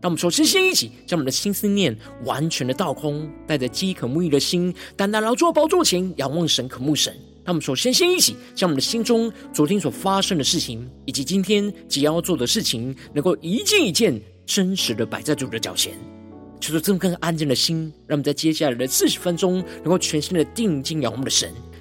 让我们首先先一起将我们的心思念完全的倒空，带着饥渴慕义的心，单单来到主宝座前仰望神、渴慕神。让我们首先先一起将我们的心中昨天所发生的事情，以及今天即将要做的事情，能够一件一件真实的摆在主的脚前，求主这么更安静的心，让我们在接下来的四十分钟，能够全心的定睛仰望的神。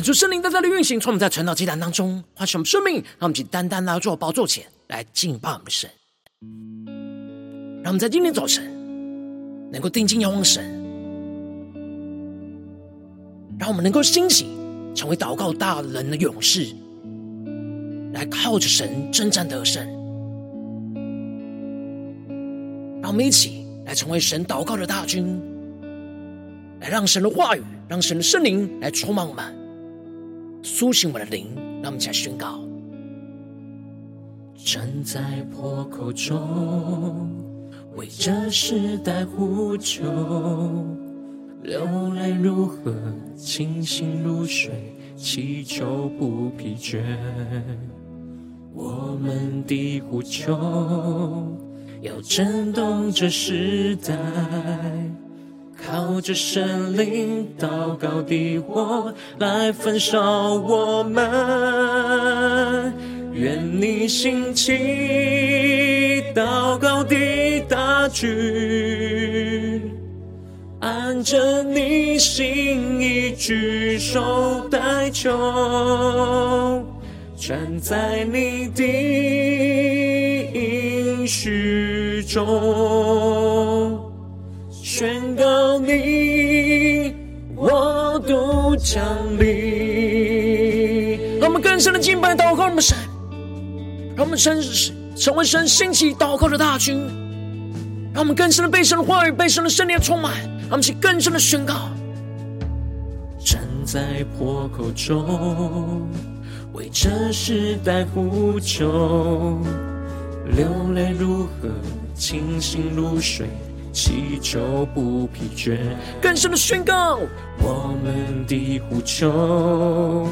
恳求圣灵在这里运行，从我们在晨祷祭坛当中唤醒我们生命，让我们去单单来到宝座前来敬拜我们的神。让我们在今天早晨能够定睛仰望神，让我们能够兴起成为祷告大人的勇士，来靠着神征战得胜。让我们一起来成为神祷告的大军，来让神的话语，让神的圣灵来充满我们。苏醒我的灵，让我们一起来宣告。站在破口中，为这时代呼求，流泪如河，清醒如水，祈求不疲倦。我们的呼求要震动这时代。靠着神灵祷告的火来焚烧我们，愿你兴起祷告的大军，按着你心意举手代求，站在你的应许中。宣告你，我都降临。让我们更深的敬拜祷告我们神，让我们神成为神兴起祷告的大军，让我们更深的被神的话语、被神的圣灵充满，让我们去更深的宣告。站在破口中，为这时代呼求，流泪如河，清醒如水。祈求不疲倦，更深的宣告，我们的呼求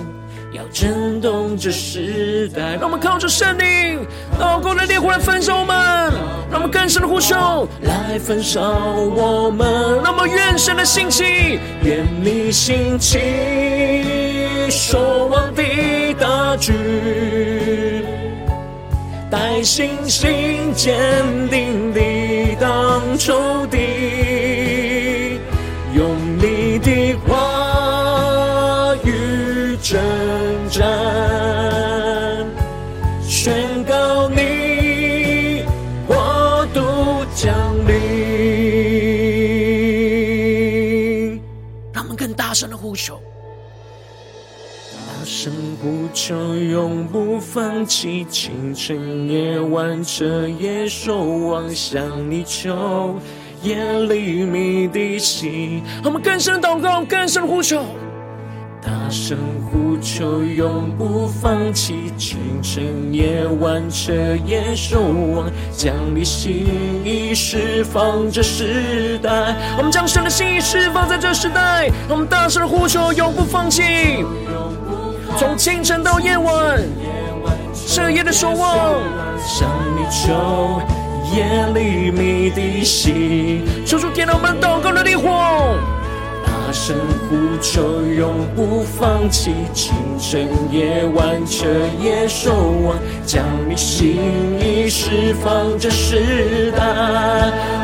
要震动这时代。让我们靠着圣灵，祷告的烈火来焚烧我们，让我们更深的呼求来焚烧我们。让我们愿神的兴起，愿你兴起，守望的大军。带信心坚定地挡仇敌，用你的话语征战，宣告你国度降临。让我们更大声的呼求，呼求，永不放弃，清晨夜晚彻夜守望，向你求，夜里鸣的心。我们更深祷告，更深呼求。大声呼求，永不放弃，清晨夜晚彻夜守望，将你心意释放这时代。我们将神的心意释放在这时代。我们大声呼求，永不放弃，从清晨到夜晚，彻夜的守望，向你求，夜里鸣的心，求主点燃我们祷告的烈火。大声呼求，永不放弃，清晨夜晚彻夜守望，将你心意释放这时代。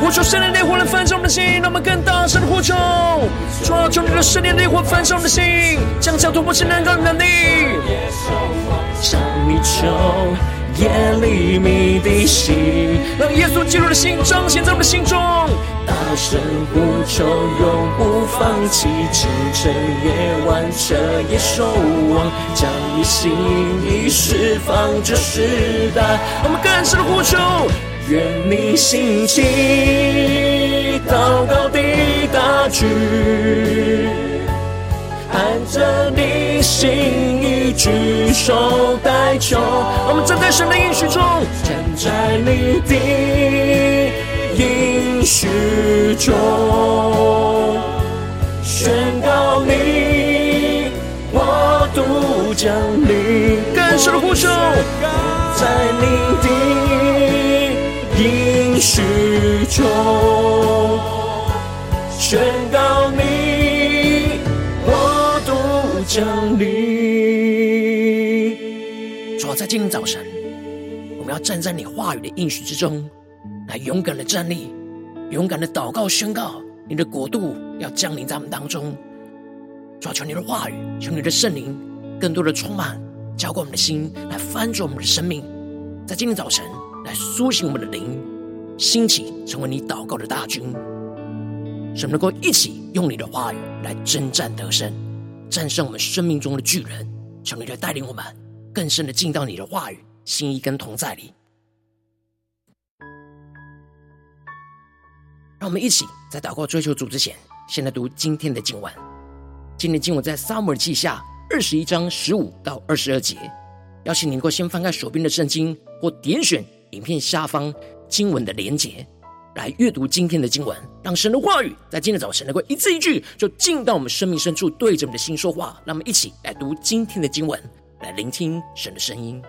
呼求圣灵烈火来焚烧我们的心，让我们更大声的呼求，主啊，求你的圣灵烈火焚烧我们的心，将将突破性能够能力。向你求。夜里鸣的心，让耶稣基督的心彰显在我们心中。大声呼求，永不放弃，清晨夜晚彻夜守望，将你心意释放这时代。我们更深的呼求，愿你兴起，祷告的大军。着你心意举手代求，我们站在神的应许中，站在你的应许中，宣告你国度降临，更深的呼求，在你的应许中，宣告你。主要在今天早晨，我们要站在你话语的应许之中，来勇敢的站立，勇敢的祷告宣告，你的国度要降临在我们当中。主要求你的话语，求你的圣灵，更多的充满，浇灌我们的心，来翻转我们的生命。在今天早晨，来苏醒我们的灵，兴起成为你祷告的大军，使我们能够一起用你的话语来征战得胜。战胜我们生命中的巨人，求你来带领我们更深的进到你的话语、心意跟同在里。让我们一起在祷告追求主之前，先来读今天的经文。今天经文在撒母耳记下二十一章十五到二十二节。邀请你能够先翻开手边的圣经，或点选影片下方经文的连结。来阅读今天的经文，让神的话语在今天早晨能够一字一句就进到我们生命深处，对着我们的心说话。让我们一起来读今天的经文，来聆听神的声音。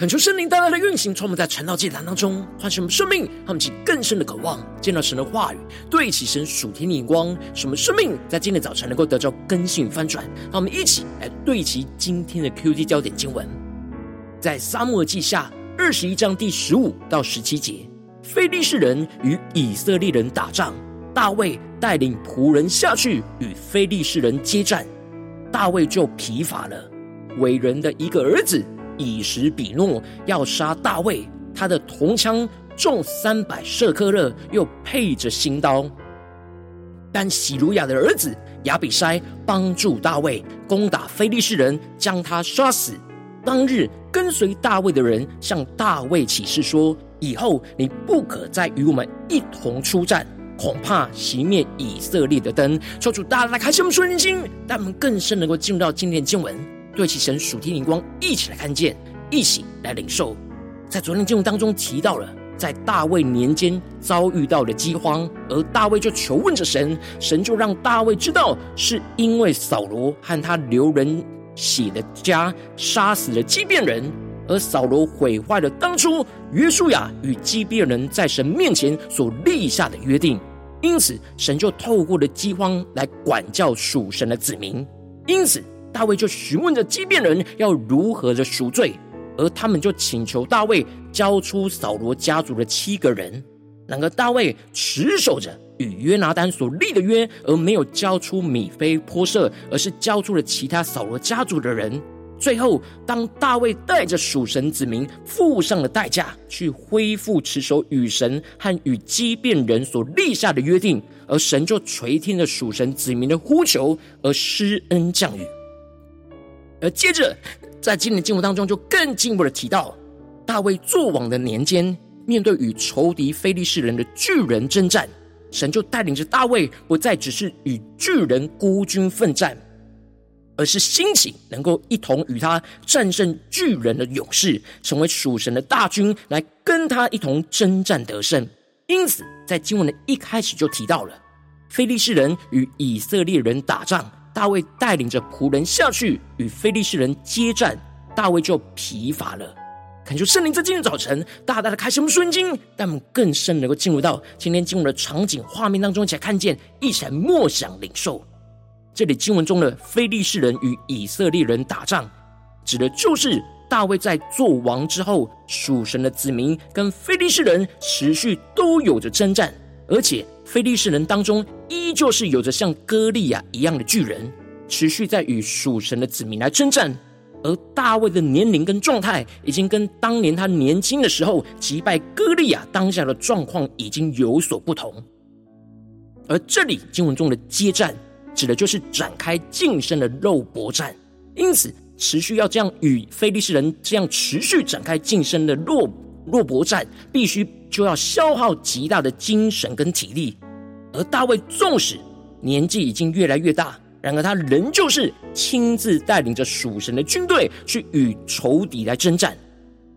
恳求圣灵大大的运行，从我们在传道祭坛当中唤醒我们生命，让我们起更深的渴望，见到神的话语，对齐神属天的眼光，使我们生命在今天早晨能够得到更新与翻转。让我们一起来对齐今天的 QD 焦点经文，在撒母耳记下二十一章第十五到十七节，非利士人与以色列人打仗，大卫带领仆人下去与非利士人接战，大卫就疲乏了，伟人的一个儿子。以实比诺要杀大卫，他的铜枪重三百舍克勒，又配着新刀。但洗鲁雅的儿子亚比筛帮助大卫攻打非利士人，将他杀死。当日跟随大卫的人向大卫起誓说：“以后你不可再与我们一同出战，恐怕熄灭以色列的灯。”求主大大开启我们属灵心，让我们更深能够进入到今天的经文。对齐神属天灵光，一起来看见，一起来领受。在昨天经文当中提到了，在大卫年间遭遇到了饥荒，而大卫就求问着神，神就让大卫知道，是因为扫罗和他流人血的家杀死了基遍人，而扫罗毁坏了当初约书亚与基遍人在神面前所立下的约定，因此神就透过了饥荒来管教属神的子民，因此。大卫就询问着基遍人要如何的赎罪，而他们就请求大卫交出扫罗家族的七个人。然而大卫持守着与约拿单所立的约，而没有交出米非波设，而是交出了其他扫罗家族的人。最后，当大卫带着属神子民付上了代价，去恢复持守与神和与基遍人所立下的约定，而神就垂听了属神子民的呼求，而施恩降雨。而接着，在今年经文当中，就更进一步的提到，大卫作王的年间，面对与仇敌非利士人的巨人征战，神就带领着大卫，不再只是与巨人孤军奋战，而是兴起能够一同与他战胜巨人的勇士，成为属神的大军，来跟他一同征战得胜。因此，在经文的一开始就提到了，非利士人与以色列人打仗。大卫带领着仆人下去与非利士人接战，大卫就疲乏了。恳求圣灵在今天早晨大大的开什么顺经，让我们更深能够进入到今天经文的场景画面当中，才看见，一起来默想领受。这里经文中的非利士人与以色列人打仗，指的就是大卫在做王之后，属神的子民跟非利士人持续都有着征战，而且。非利士人当中，依旧是有着像歌利亚一样的巨人，持续在与属神的子民来征战。而大卫的年龄跟状态，已经跟当年他年轻的时候击败歌利亚当下的状况已经有所不同。而这里经文中的接战，指的就是展开近身的肉搏战。因此，持续要这样与非利士人这样持续展开近身的肉肉搏战，必须。就要消耗极大的精神跟体力，而大卫纵使年纪已经越来越大，然而他仍旧是亲自带领着属神的军队去与仇敌来征战。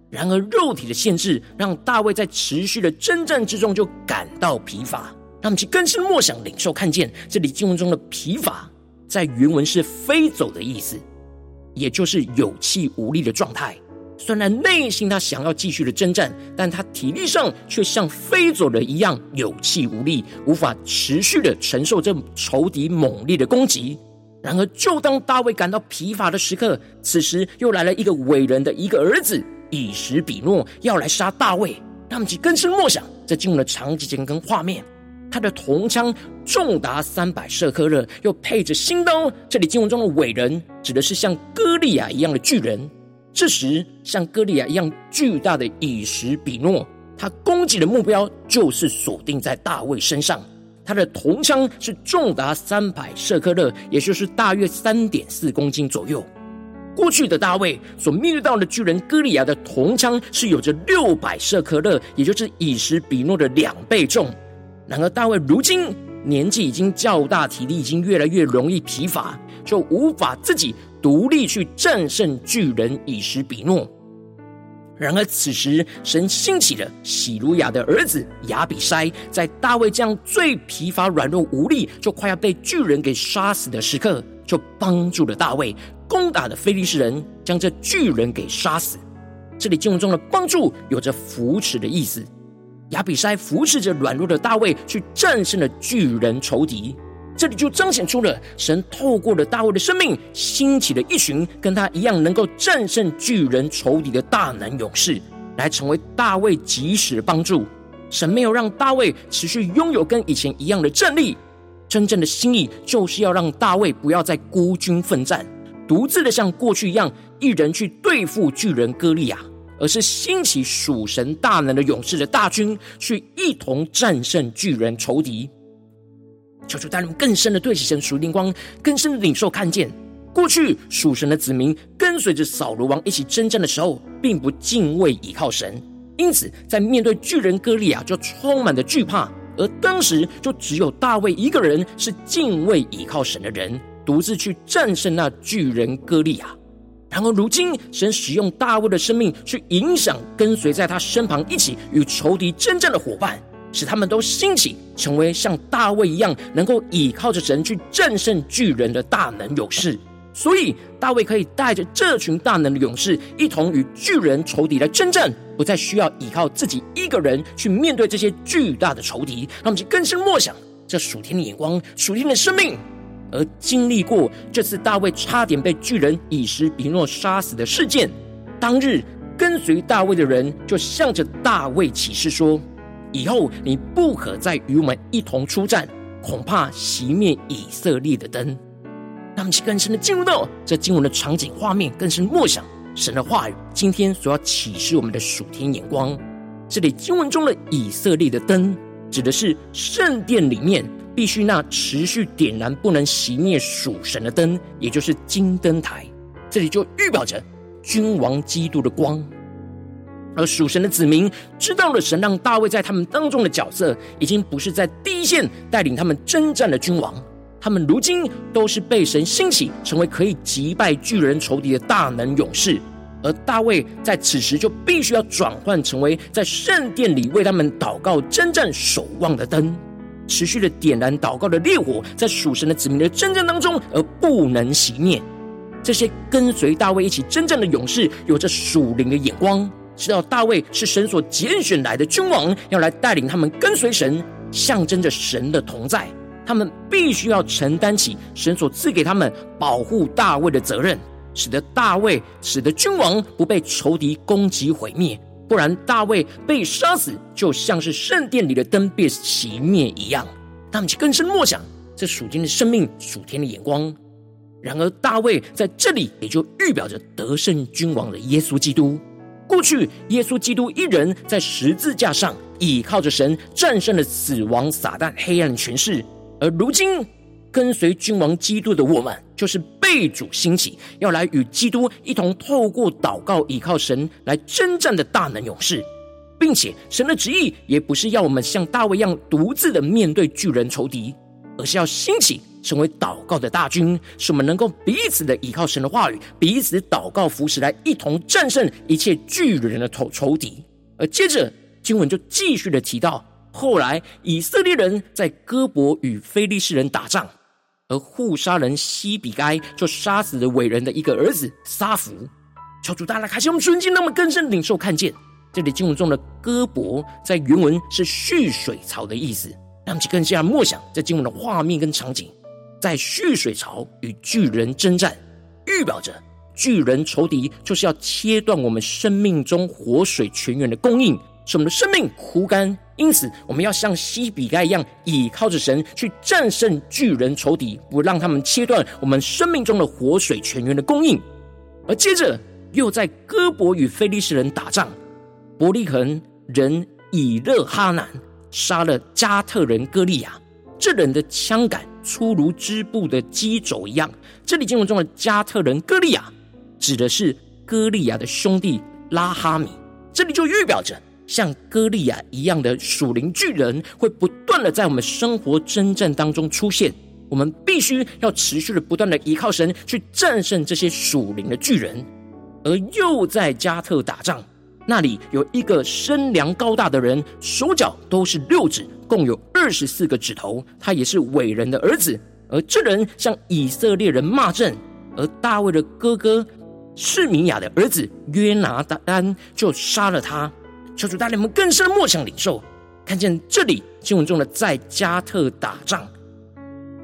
然而肉体的限制让大卫在持续的征战之中就感到疲乏。让我们去更深默想领受看见这里经文中的疲乏，在原文是飞走的意思，也就是有气无力的状态。虽然内心他想要继续的征战，但他体力上却像飞走了一样有气无力，无法持续的承受这仇敌猛烈的攻击。然而，就当大卫感到疲乏的时刻，此时又来了一个伟人的一个儿子以实比诺要来杀大卫。他们去更深默想，这进入了场景跟画面。他的铜枪重达三百舍客勒，又配着新刀。这里经文中的伟人，指的是像歌利亚一样的巨人。这时，像哥利亚一样巨大的以实比诺，他攻击的目标就是锁定在大卫身上。他的铜枪是重达三百舍克勒，也就是大约三点四公斤左右。过去的大卫所面对到的巨人哥利亚的铜枪是有着六百舍克勒，也就是以实比诺的两倍重。然而，大卫如今年纪已经较大，体力已经越来越容易疲乏，就无法自己。独立去战胜巨人以实比诺。然而此时，神兴起了洗鲁雅的儿子亚比筛，在大卫这样最疲乏、软弱无力，就快要被巨人给杀死的时刻，就帮助了大卫攻打的非利士人，将这巨人给杀死。这里经文中的帮助有着扶持的意思。亚比筛扶持着软弱的大卫，去战胜了巨人仇敌。这里就彰显出了神透过了大卫的生命，兴起了一群跟他一样能够战胜巨人仇敌的大能勇士，来成为大卫及时的帮助。神没有让大卫持续拥有跟以前一样的战力，真正的心意就是要让大卫不要再孤军奋战，独自的像过去一样一人去对付巨人歌利亚。而是兴起属神大能的勇士的大军，去一同战胜巨人仇敌。求主带领更深的对齐神属灵光，更深的领受看见，过去属神的子民跟随着扫罗王一起征战的时候，并不敬畏倚靠神，因此在面对巨人歌利亚就充满了惧怕。而当时就只有大卫一个人是敬畏倚靠神的人，独自去战胜那巨人歌利亚。然而，如今神使用大卫的生命去影响跟随在他身旁一起与仇敌征战的伙伴，使他们都兴起，成为像大卫一样能够倚靠着神去战胜巨人的大能勇士。所以，大卫可以带着这群大能的勇士，一同与巨人仇敌来征战，不再需要依靠自己一个人去面对这些巨大的仇敌。让我们就更深默想这属天的眼光、属天的生命。而经历过这次大卫差点被巨人以实比诺杀死的事件，当日跟随大卫的人就向着大卫起誓说：“以后你不可再与我们一同出战，恐怕熄灭以色列的灯。”那么，更深的进入到这经文的场景画面，更深默想神的话语。今天所要启示我们的属天眼光，这里经文中的以色列的灯，指的是圣殿里面。必须那持续点燃、不能熄灭属神的灯，也就是金灯台。这里就预表着君王基督的光。而属神的子民知道了神让大卫在他们当中的角色，已经不是在第一线带领他们征战的君王，他们如今都是被神兴起，成为可以击败巨人仇敌的大能勇士。而大卫在此时就必须要转换成为在圣殿里为他们祷告、征战、守望的灯。持续的点燃祷告的烈火，在属神的子民的征战当中，而不能熄灭。这些跟随大卫一起征战的勇士，有着属灵的眼光，知道大卫是神所拣选来的君王，要来带领他们跟随神，象征着神的同在。他们必须要承担起神所赐给他们保护大卫的责任，使得大卫，使得君王不被仇敌攻击毁灭。不然，大卫被杀死，就像是圣殿里的灯被熄灭一样。他们就更深默想这属天的生命、属天的眼光。然而，大卫在这里也就预表着得胜君王的耶稣基督。过去，耶稣基督一人在十字架上倚靠着神，战胜了死亡、撒旦、黑暗权势。而如今，跟随君王基督的我们，就是被主兴起，要来与基督一同透过祷告、倚靠神来征战的大能勇士，并且神的旨意也不是要我们像大卫一样独自的面对巨人仇敌，而是要兴起成为祷告的大军，使我们能够彼此的倚靠神的话语，彼此祷告扶持，来一同战胜一切巨人的仇仇敌。而接着经文就继续的提到，后来以色列人在哥伯与非利士人打仗。而护杀人西比该就杀死了伟人的一个儿子沙弗。求主大家开启我们纯净，那么更深领受看见这里经文中的戈伯，在原文是蓄水槽的意思。让我们更加默想这经文的画面跟场景，在蓄水槽与巨人征战，预表着巨人仇敌就是要切断我们生命中活水泉源的供应，使我们的生命枯干。因此，我们要像西比该一样，倚靠着神去战胜巨人仇敌，不让他们切断我们生命中的活水泉源的供应。而接着，又在哥伯与非利士人打仗，伯利恒人以勒哈南杀了加特人歌利亚，这人的枪杆粗如织布的鸡肘一样。这里经文中的加特人歌利亚，指的是歌利亚的兄弟拉哈米。这里就预表着。像歌利亚一样的属灵巨人，会不断的在我们生活征战当中出现。我们必须要持续的不断的依靠神，去战胜这些属灵的巨人。而又在加特打仗，那里有一个身量高大的人，手脚都是六指，共有二十四个指头。他也是伟人的儿子。而这人向以色列人骂阵，而大卫的哥哥示米亚的儿子约拿单就杀了他。求主带领我们更深的默想领受，看见这里经文中的在加特打仗，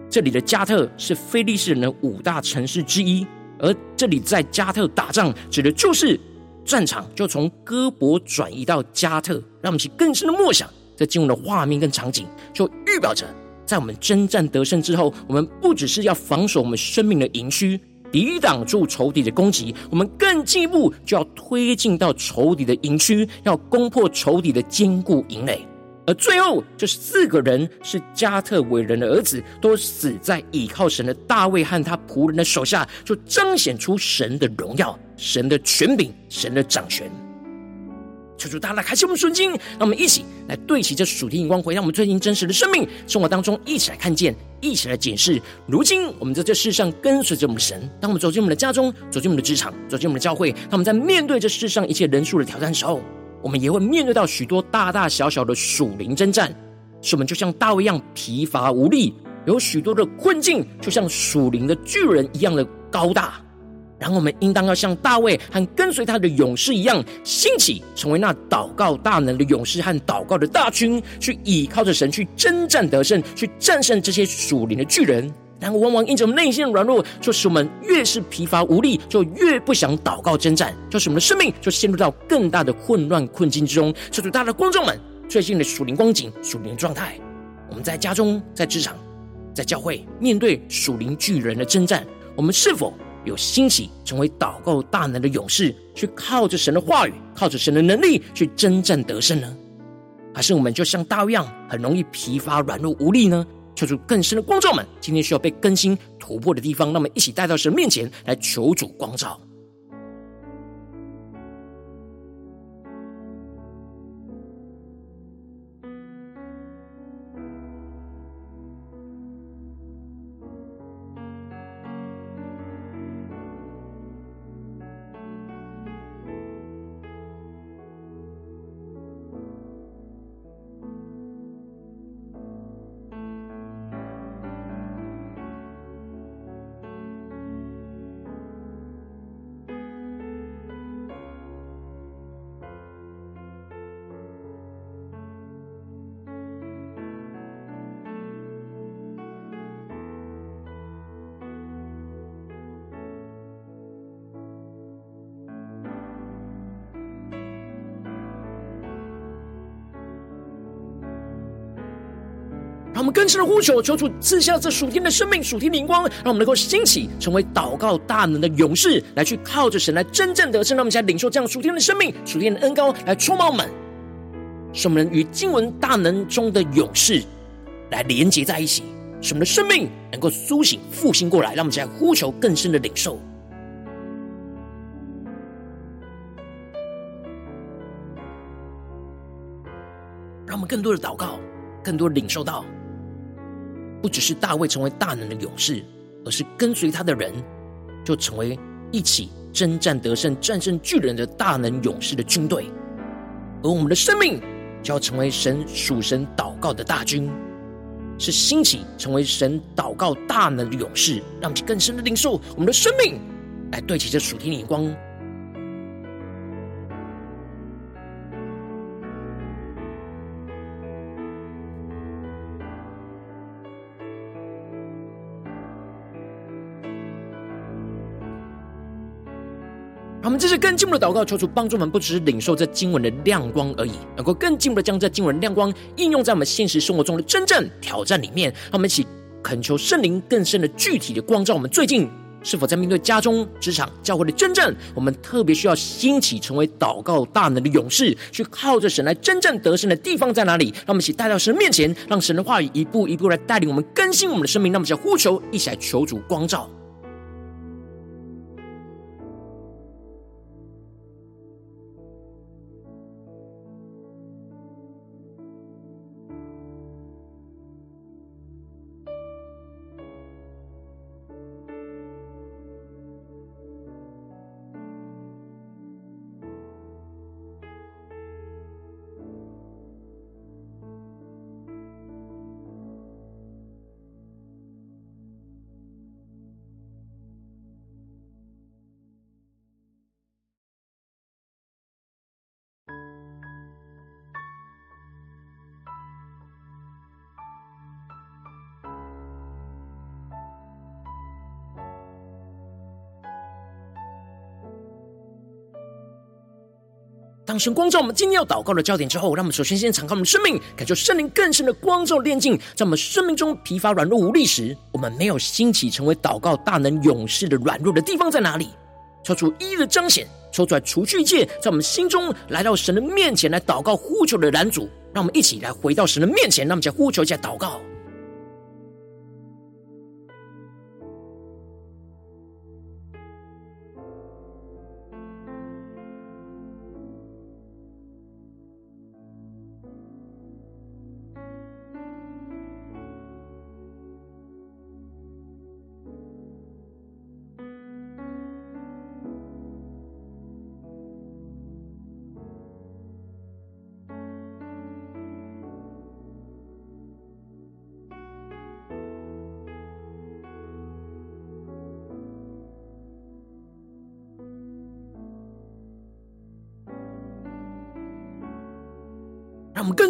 这里的加特是非利士人的五大城市之一，而这里在加特打仗指的就是战场就从戈伯转移到加特，让我们去更深的默想这进入的画面跟场景，就预表着在我们征战得胜之后，我们不只是要防守我们生命的营区。抵挡住仇敌的攻击，我们更进一步就要推进到仇敌的营区，要攻破仇敌的坚固营垒。而最后，这四个人是加特伟人的儿子，都死在倚靠神的大卫和他仆人的手下，就彰显出神的荣耀、神的权柄、神的掌权。求主大家开启我们的经，让我们一起来对齐这属天眼光，回到我们最近真实的生命生活当中，一起来看见，一起来检视。如今我们在这世上跟随着我们的神，当我们走进我们的家中，走进我们的职场，走进我们的教会，当我们在面对这世上一切人数的挑战时候，我们也会面对到许多大大小小的属灵征战，使我们就像大卫一样疲乏无力，有许多的困境，就像属灵的巨人一样的高大。然后我们应当要像大卫和跟随他的勇士一样兴起，成为那祷告大能的勇士和祷告的大军，去倚靠着神去征战得胜，去战胜这些属灵的巨人。然后往往因着我们内心的软弱，就使我们越是疲乏无力，就越不想祷告征战，就使我们的生命就陷入到更大的混乱困境之中。求主大的观众们，最近的属灵光景、属灵状态，我们在家中、在职场、在教会，面对属灵巨人的征战，我们是否有兴起成为祷告大能的勇士，去靠着神的话语，靠着神的能力去征战得胜呢？还是我们就像大卫一样，很容易疲乏、软弱、无力呢？求主更深的光照们，今天需要被更新突破的地方，那么一起带到神面前来求主光照。让我们更深的呼求，求主赐下这属天的生命、属天灵光，让我们能够兴起，成为祷告大能的勇士，来去靠着神来真正得胜。让我们现在领受这样属天的生命、属天的恩膏来充满我们，使我们与经文大能中的勇士来连接在一起，使我们的生命能够苏醒、复兴过来。让我们现在呼求更深的领受，让我们更多的祷告，更多的领受到。不只是大卫成为大能的勇士，而是跟随他的人就成为一起征战得胜、战胜巨人的大能勇士的军队。而我们的生命就要成为神属神祷告的大军，是兴起成为神祷告大能的勇士，让其更深的领受我们的生命，来对齐这属天的眼光。我们这是更进步的祷告，求主帮助我们，不只是领受这经文的亮光而已，能够更进步的将这经文的亮光应用在我们现实生活中的真正挑战里面。让我们一起恳求圣灵更深的具体的光照我们。最近是否在面对家中、职场、教会的真正？我们特别需要兴起成为祷告大能的勇士，去靠着神来真正得胜的地方在哪里？让我们一起带到神面前，让神的话语一步一步来带领我们更新我们的生命。让我们一起呼求，一起来求主光照。当神光照我们今天要祷告的焦点之后，让我们首先先敞开我们的生命，感受圣灵更深的光照炼净，在我们生命中疲乏软弱无力时，我们没有兴起成为祷告大能勇士的软弱的地方在哪里？抽出一的彰显，抽出来除去一切在我们心中来到神的面前来祷告呼求的拦阻，让我们一起来回到神的面前，让我们再呼求一下祷告。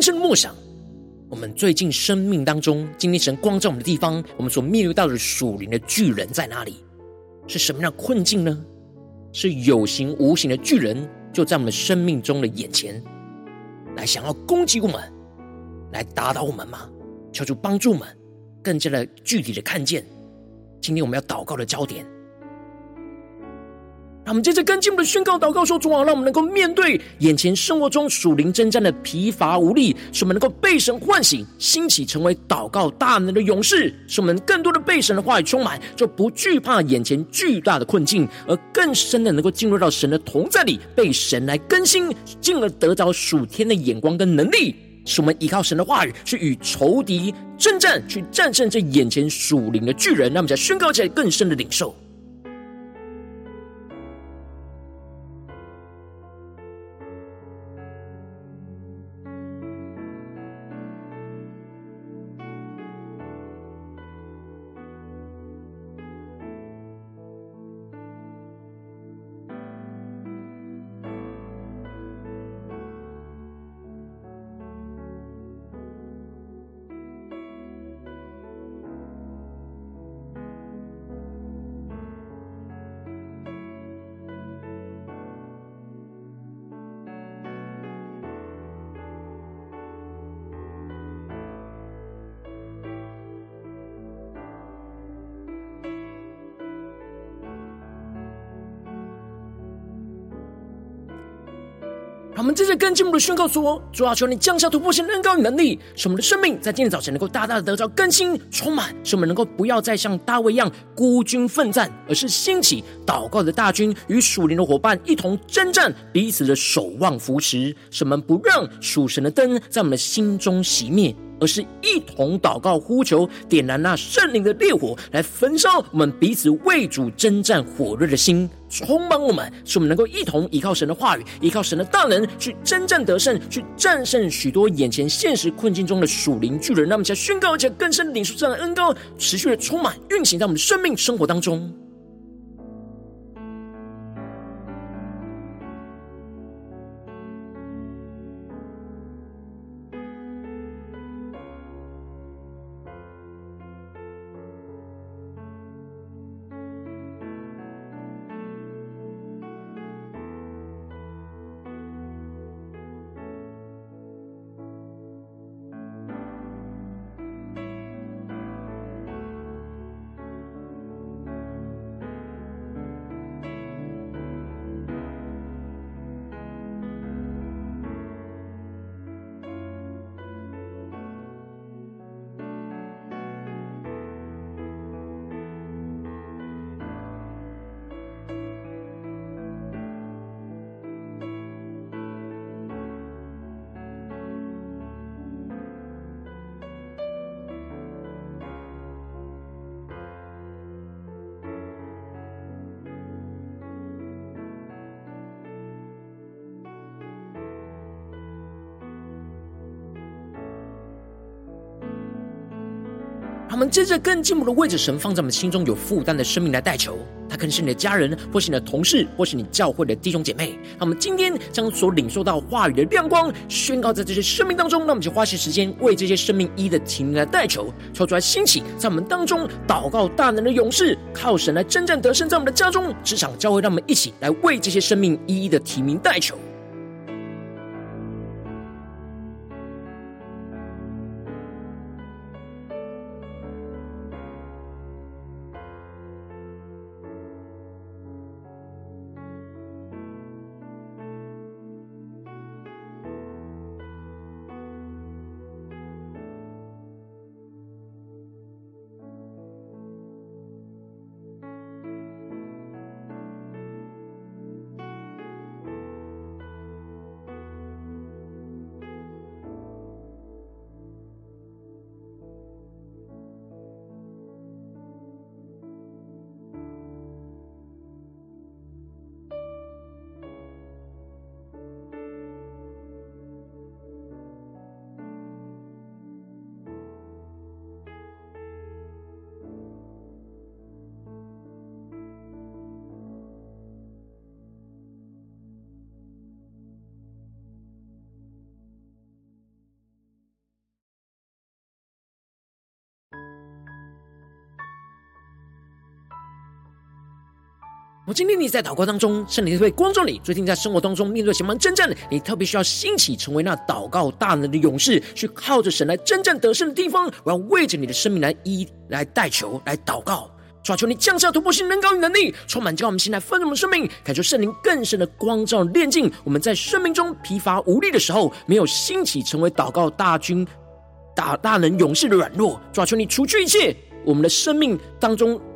深的默想，我们最近生命当中，今天神光照我们的地方，我们所面对到的属灵的巨人在哪里？是什么样的困境呢？是有形无形的巨人就在我们生命中的眼前，来想要攻击我们，来打倒我们吗？求主帮助我们，更加的具体的看见今天我们要祷告的焦点。让我们接着跟进我们的宣告祷告说：主啊，让我们能够面对眼前生活中属灵征战的疲乏无力，使我们能够被神唤醒，兴起成为祷告大能的勇士，使我们更多的被神的话语充满，就不惧怕眼前巨大的困境，而更深的能够进入到神的同在里，被神来更新，进而得着属天的眼光跟能力，使我们依靠神的话语去与仇敌征战，去战胜这眼前属灵的巨人。让我们再宣告起来更深的领受。我们接着跟进一步的宣告说：主啊，求你降下突破性的恩膏与能力，使我们的生命在今天早晨能够大大的得到更新、充满，使我们能够不要再像大卫一样孤军奋战，而是兴起祷告的大军，与属灵的伙伴一同征战，彼此的守望扶持，使我们不让属神的灯在我们的心中熄灭。而是一同祷告呼求，点燃那圣灵的烈火，来焚烧我们彼此为主征战火热的心，充满我们，使我们能够一同依靠神的话语，依靠神的大能，去征战得胜，去战胜许多眼前现实困境中的属灵巨人。让我们将宣告，而且更深领受这样的恩膏，持续的充满运行在我们的生命生活当中。我们接着更进一步的为着神放在我们心中有负担的生命来代求，他可能是你的家人，或是你的同事，或是你教会的弟兄姐妹。那我们今天将所领受到话语的亮光宣告在这些生命当中，那我们就花些时间为这些生命一一的提名来代求，求主来兴起在我们当中祷告大能的勇士，靠神来征战得胜，在我们的家中、职场、教会，让我们一起来为这些生命一一的提名代求。我今天你在祷告当中，圣灵会光照你。最近在生活当中面对什么征战，你特别需要兴起成为那祷告大能的勇士，去靠着神来征战得胜的地方。我要为着你的生命来一来代求，来祷告，求求你降下突破性能高能力，充满叫我们心来丰盛我们生命，感受圣灵更深的光照炼净。我们在生命中疲乏无力的时候，没有兴起成为祷告大军大大能勇士的软弱，抓求你除去一切我们的生命当中。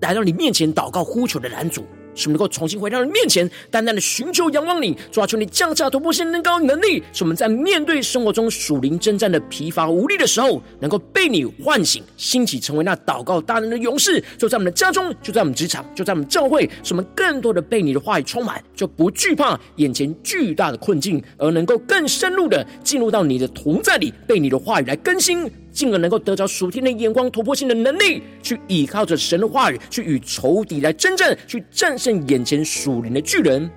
来到你面前祷告呼求的男主，使我们能够重新回到你面前，单单的寻求仰望你，抓住你降下突破性能高能力，使我们在面对生活中属灵征战的疲乏无力的时候，能够被你唤醒，兴起成为那祷告大能的勇士。就在我们的家中，就在我们职场，就在我们教会，使我们更多的被你的话语充满，就不惧怕眼前巨大的困境，而能够更深入的进入到你的同在里，被你的话语来更新。进而能够得着属天的眼光、突破性的能力，去依靠着神的话语，去与仇敌来征战，去战胜眼前属灵的巨人。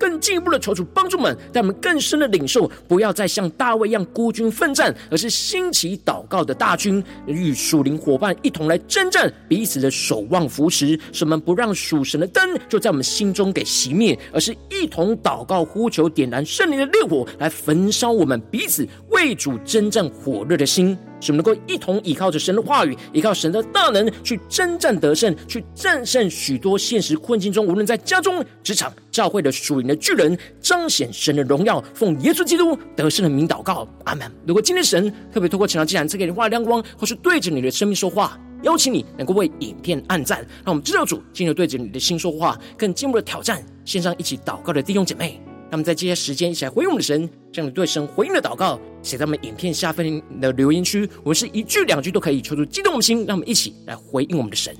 更进一步的求主帮助们，让我们更深的领受，不要再像大卫一样孤军奋战，而是兴起祷告的大军，与属灵伙伴一同来征战，彼此的守望扶持，使我们不让属神的灯就在我们心中给熄灭，而是一同祷告呼求，点燃圣灵的烈火，来焚烧我们彼此为主征战火热的心。使我们能够一同依靠着神的话语，依靠神的大能，去征战得胜，去战胜许多现实困境中，无论在家中、职场、教会的属灵的巨人，彰显神的荣耀。奉耶稣基督得胜的名祷告，阿门。如果今天神特别透过晨祷祭坛赐给你画亮光，或是对着你的生命说话，邀请你能够为影片按赞，让我们知道主今日对着你的心说话，更进一步的挑战线上一起祷告的弟兄姐妹。那么，在接下来时间，一起来回应我们的神，将你对神回应的祷告写在我们影片下方的留言区。我们是一句两句都可以，求出激动我们的心，让我们一起来回应我们的神。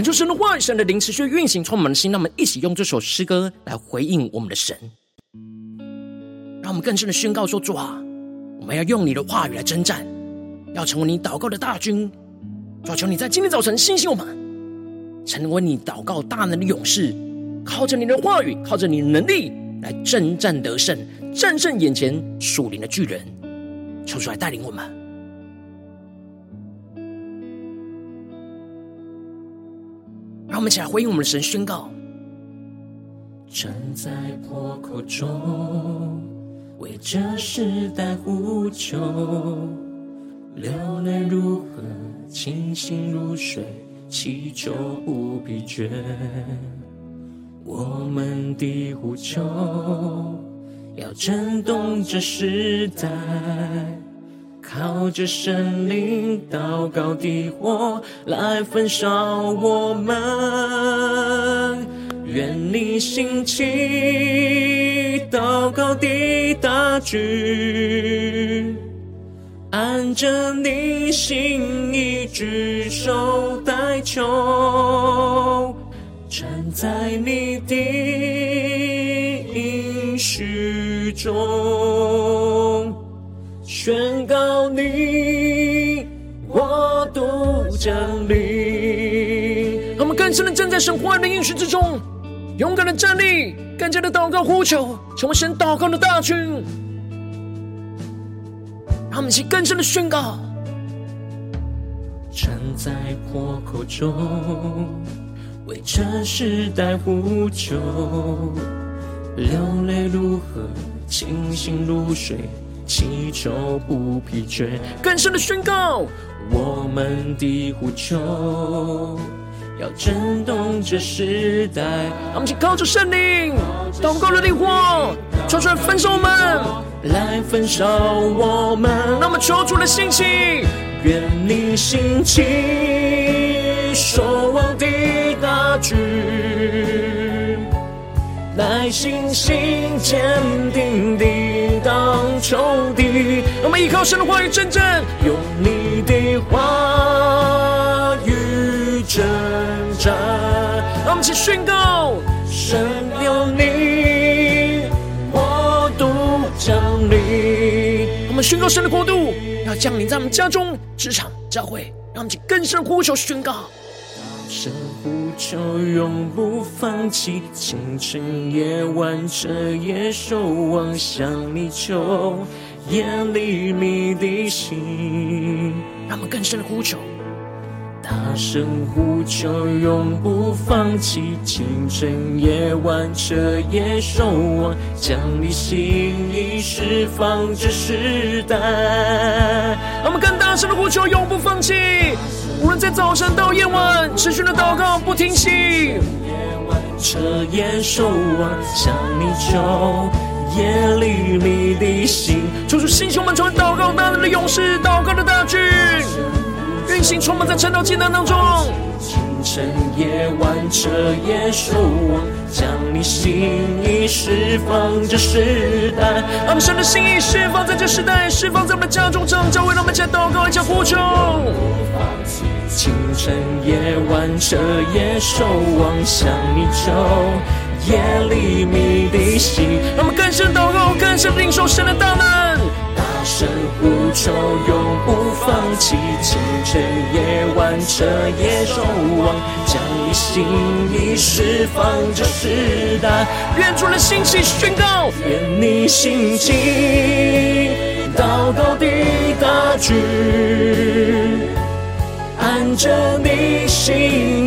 恳求神的话语，神的灵持续运行，充满了心。让我们一起用这首诗歌来回应我们的神，让我们更深的宣告说：主啊，我们要用你的话语来征战，要成为你祷告的大军。主啊，求你在今天早晨兴起我们，成为你祷告大能的勇士，靠着你的话语，靠着你的能力来征战得胜，战胜眼前属灵的巨人。求主来带领我们。我们一起来回应我们的神，宣告：站在破口中，为这时代呼求，流泪如河，清醒如水，祈求不疲倦。我们的呼求要震动这时代。靠着神灵祷告的火来焚烧我们，愿你兴起祷告的大军，按着你心意举手代求，站在你的应许中。宣告你，我独降临。我们更深的站在神话的应许之中，勇敢的站立，更加的祷告呼求，成为神祷告的大军。让我们一起更深的宣告：站在破口中，为这时代呼求，流泪如河，清醒如水。祈求不疲倦，更深的宣告，我们的呼求要震动这时代。让我们一起靠着圣灵，祷告的烈火，求出来焚烧我们，来焚烧我们。那我们求主的心情，愿你心情，守望的大军。来信心坚定地挡仇敌，我们依靠神的话语征战，用你的话语征战。让我们一起宣告：神有你，国度降临我们宣告神的国度要降临在我们家中、职场、教会，让我们去更深呼求宣告。神呼求，永不放弃，清晨夜晚彻夜守望，向你求，夜里迷的心。让我们更深的呼求，大声呼求，永不放弃，清晨夜晚彻夜守望，将你心意释放这时代。我们更大声的呼求，永不放弃。无论在早晨到夜晚，持续的祷告不停息。夜晚彻夜守望，向你求，夜里你的心。求主星球们成为祷告大能的勇士，祷告的大军，运行充满在晨祷艰难当中。清晨夜晚彻夜守望，将你心意释放这时代。让我们神的心意释放在这时代，释放在我们家中，这教会，让我们一起祷告，一起呼求。清晨夜晚彻夜守望，向你求，夜里觅的心。让我们更深祷告，更深领受神的大能。大声呼求，永不放弃。清晨夜晚彻夜守望，将你心意释放这世代。愿主的兴起宣告，愿你兴起，祷告的大军。按着你心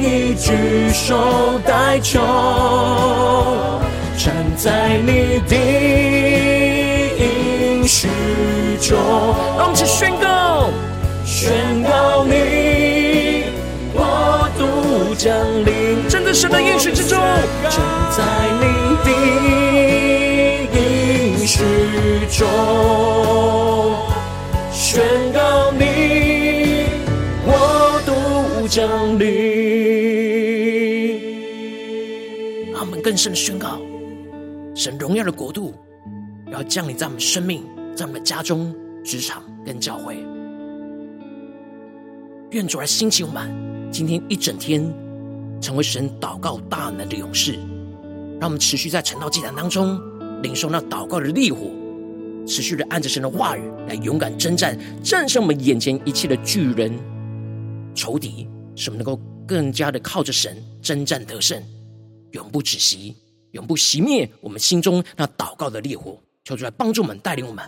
意举手代求，站在你的许中。让我们一起宣告，宣告你国度降临，站在神的应许之中，站在你的应许中，宣告你。降临，让我们更深的宣告：神荣耀的国度要降临在我们生命，在我们家中、职场跟教会。愿主来兴起我们，今天一整天成为神祷告大能的勇士。让我们持续在晨祷祭坛当中领受那祷告的烈火，持续的按着神的话语来勇敢征战，战胜我们眼前一切的巨人、仇敌。使我们能够更加的靠着神征战得胜，永不止息，永不熄灭我们心中那祷告的烈火，求主来帮助我们，带领我们。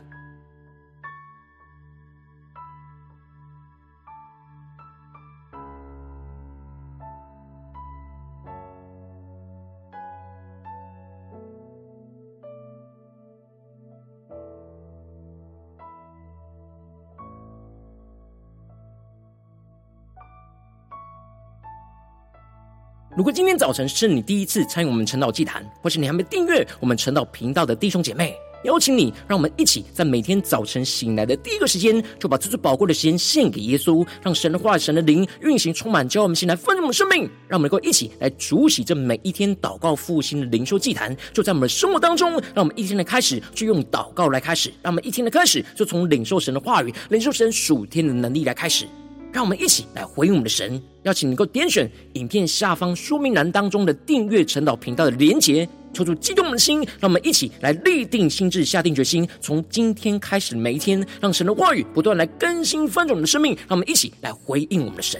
如果今天早晨是你第一次参与我们晨祷祭坛，或是你还没订阅我们晨祷频道的弟兄姐妹，邀请你，让我们一起在每天早晨醒来的第一个时间，就把这最宝贵的时间献给耶稣，让神的话、神的灵运行充满，教我们醒来丰盛我们生命。让我们能够一起来主洗这每一天祷告复兴的灵修祭坛，就在我们的生活当中。让我们一天的开始就用祷告来开始，让我们一天的开始就从领受神的话语、领受神属天的能力来开始。让我们一起来回应我们的神。邀请你能够点选影片下方说明栏当中的订阅陈导频道的连结，抽出激动的心，让我们一起来立定心智，下定决心，从今天开始每一天，让神的话语不断来更新翻转我们的生命。让我们一起来回应我们的神。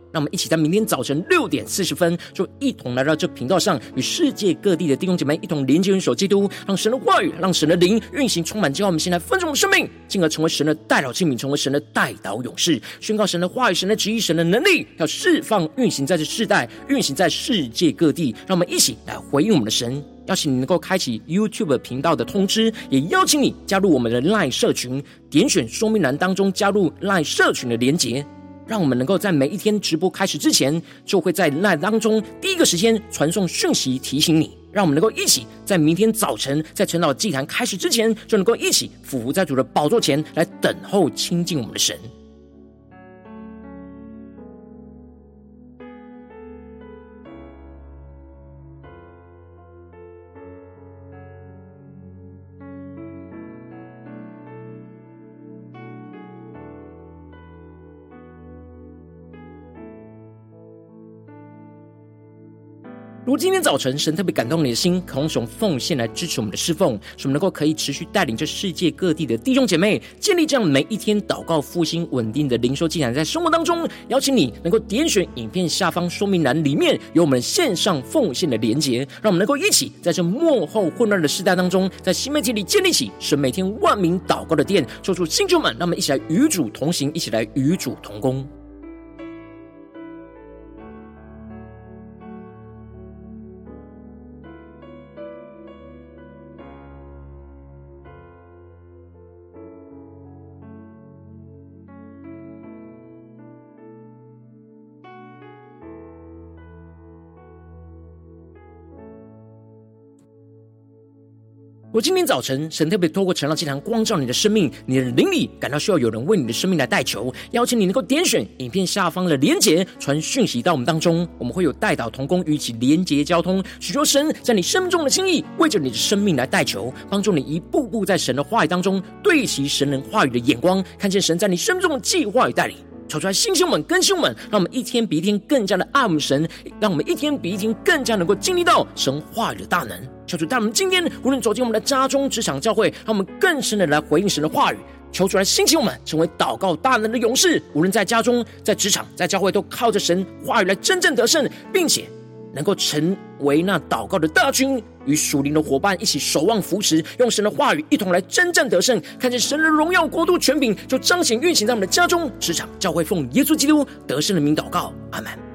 让我们一起在明天早晨六点四十分，就一同来到这频道上，与世界各地的弟兄姐妹一同连接、元首基督，让神的话语、让神的灵运行充满，叫我们现在分盛的生命，进而成为神的代祷器皿，成为神的代祷勇士，宣告神的话语、神的旨意、神的能力，要释放、运行在这世代，运行在世界各地。让我们一起来回应我们的神。邀请你能够开启 YouTube 频道的通知，也邀请你加入我们的 LINE 社群，点选说明栏当中加入 LINE 社群的连结，让我们能够在每一天直播开始之前，就会在那当中第一个时间传送讯息提醒你，让我们能够一起在明天早晨在晨祷祭坛开始之前，就能够一起俯伏在主的宝座前来等候亲近我们的神。如今天早晨，神特别感动你的心，渴望从奉献来支持我们的侍奉，使我们能够可以持续带领着世界各地的弟兄姐妹，建立这样每一天祷告复兴稳定的灵修进展，在生活当中，邀请你能够点选影片下方说明栏里面有我们线上奉献的连结，让我们能够一起在这末后混乱的时代当中，在新媒体里建立起神每天万名祷告的殿，抽出星球们，让我们一起来与主同行，一起来与主同工。我今天早晨，神特别透过晨祷祭坛光照你的生命，你的灵里感到需要有人为你的生命来代求，邀请你能够点选影片下方的连结，传讯息到我们当中，我们会有代祷同工与其连结交通，许多神在你生命中的心意，为着你的生命来代求，帮助你一步步在神的话语当中对齐神人话语的眼光，看见神在你生命中的计划与带领。求出来，星星们、更新们，让我们一天比一天更加的爱我们神，让我们一天比一天更加能够经历到神话语的大能。求主带我们今天无论走进我们的家中、职场、教会，让我们更深的来回应神的话语。求出来，兴起我们成为祷告大能的勇士，无论在家中、在职场、在教会，都靠着神话语来真正得胜，并且。能够成为那祷告的大军，与属灵的伙伴一起守望扶持，用神的话语一同来征战得胜，看见神的荣耀国度权柄就彰显运行在我们的家中、职场、教会，奉耶稣基督得胜的名祷告，阿门。